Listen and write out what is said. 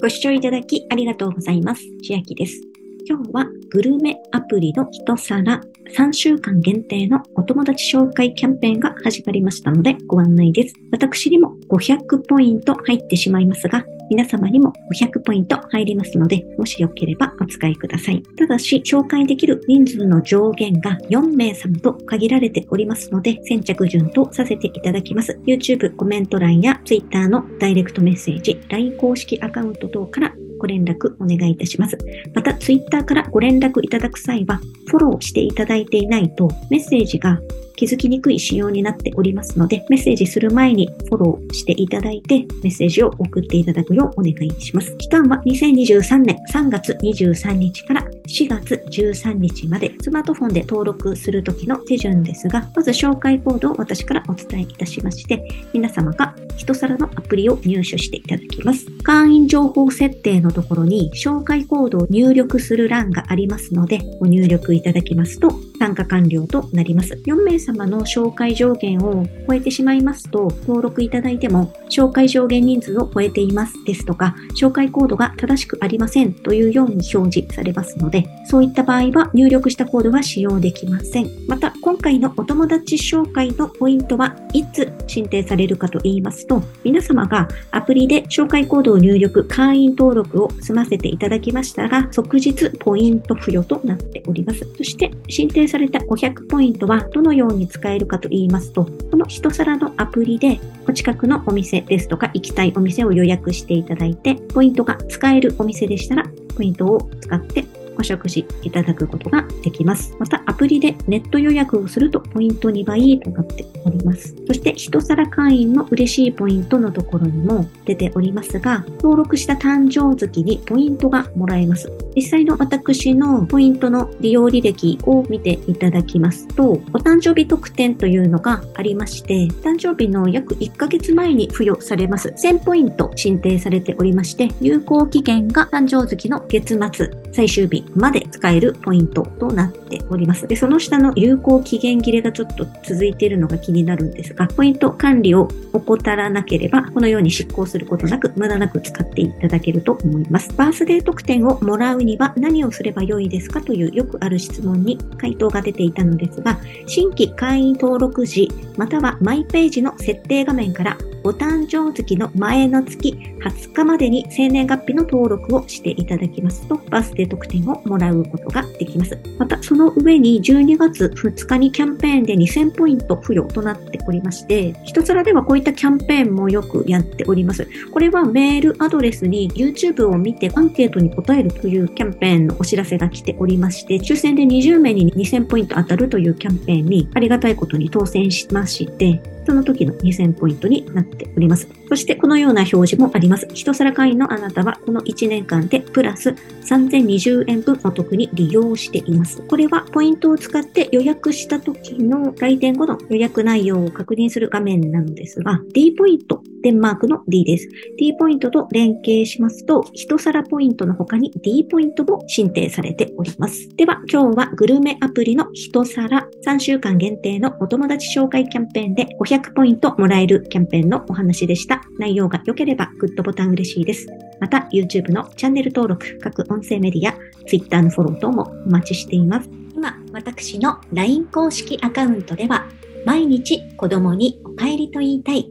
ご視聴いただきありがとうございます。千秋です。今日はグルメアプリの一皿3週間限定のお友達紹介キャンペーンが始まりましたのでご案内です。私にも500ポイント入ってしまいますが、皆様にも500ポイント入りますので、もしよければお使いください。ただし、紹介できる人数の上限が4名様と限られておりますので、先着順とさせていただきます。YouTube コメント欄や Twitter のダイレクトメッセージ、LINE 公式アカウント等からご連絡お願いいたします。また、ツイッターからご連絡いただく際は、フォローしていただいていないと、メッセージが気づきにくい仕様になっておりますので、メッセージする前にフォローしていただいて、メッセージを送っていただくようお願いします。期間は2023年3月23日から4月13日まで、スマートフォンで登録するときの手順ですが、まず紹介コードを私からお伝えいたしまして、皆様が一皿のアプリを入手していただきます。会員情報設定のところに紹介コードを入力する欄がありますので、ご入力いただきますと加完了となります。4名様の紹介上限を超えてしまいますと、登録いただいても、紹介上限人数を超えていますですとか、紹介コードが正しくありませんというように表示されますので、そういった場合は入力したコードは使用できません。また、今回のお友達紹介のポイントはいつ申請されるかと言いますと、皆様がアプリで紹介コードを入力、会員登録を済ませていただきましたら、即日ポイント付与となっております。そして、申請された500ポイントはどのように使えるかと言いますと、この一皿のアプリでお近くのお店ですとか行きたいお店を予約していただいて、ポイントが使えるお店でしたら、ポイントを使ってお食事いただくことができます。また、アプリでネット予約をするとポイント2倍となっております。そして、一皿会員の嬉しいポイントのところにも出ておりますが、登録した誕生月にポイントがもらえます。実際の私のポイントの利用履歴を見ていただきますと、お誕生日特典というのがありまして、誕生日の約1ヶ月前に付与されます。1000ポイント申請されておりまして、有効期限が誕生月の月末、最終日まで使えるポイントとなっております。で、その下の有効期限切れがちょっと続いているのが気になるんですが、ポイント管理を怠らなければ、このように執行することなく、無駄なく使っていただけると思います。バースデー特典をもらうには何をすればよいですかというよくある質問に回答が出ていたのですが、新規会員登録時、またはマイページの設定画面からお誕生月の前の月20日までに生年月日の登録をしていただきますと、バスデー特典をもらうことができます。また、その上に12月2日にキャンペーンで2000ポイント付与となっておりまして、一つらではこういったキャンペーンもよくやっております。これはメールアドレスに YouTube を見てアンケートに答えるというキャンペーンのお知らせが来ておりまして、抽選で20名に2000ポイント当たるというキャンペーンにありがたいことに当選しまして、その時の2000ポイントになっております。そしてこのような表示もあります。一皿会員のあなたはこの1年間でプラス3020円分お得に利用しています。これはポイントを使って予約した時の来店後の予約内容を確認する画面なのですが、D ポイント、デンマークの D です。D ポイントと連携しますと、一皿ポイントの他に D ポイントも申請されております。では今日はグルメアプリの一皿3週間限定のお友達紹介キャンペーンで500ポイントもらえるキャンペーンのお話でした。内容が良ければグッドボタン嬉しいです。また YouTube のチャンネル登録、各音声メディア、Twitter のフォロー等もお待ちしています。今、私の LINE 公式アカウントでは、毎日子供にお帰りと言いたい、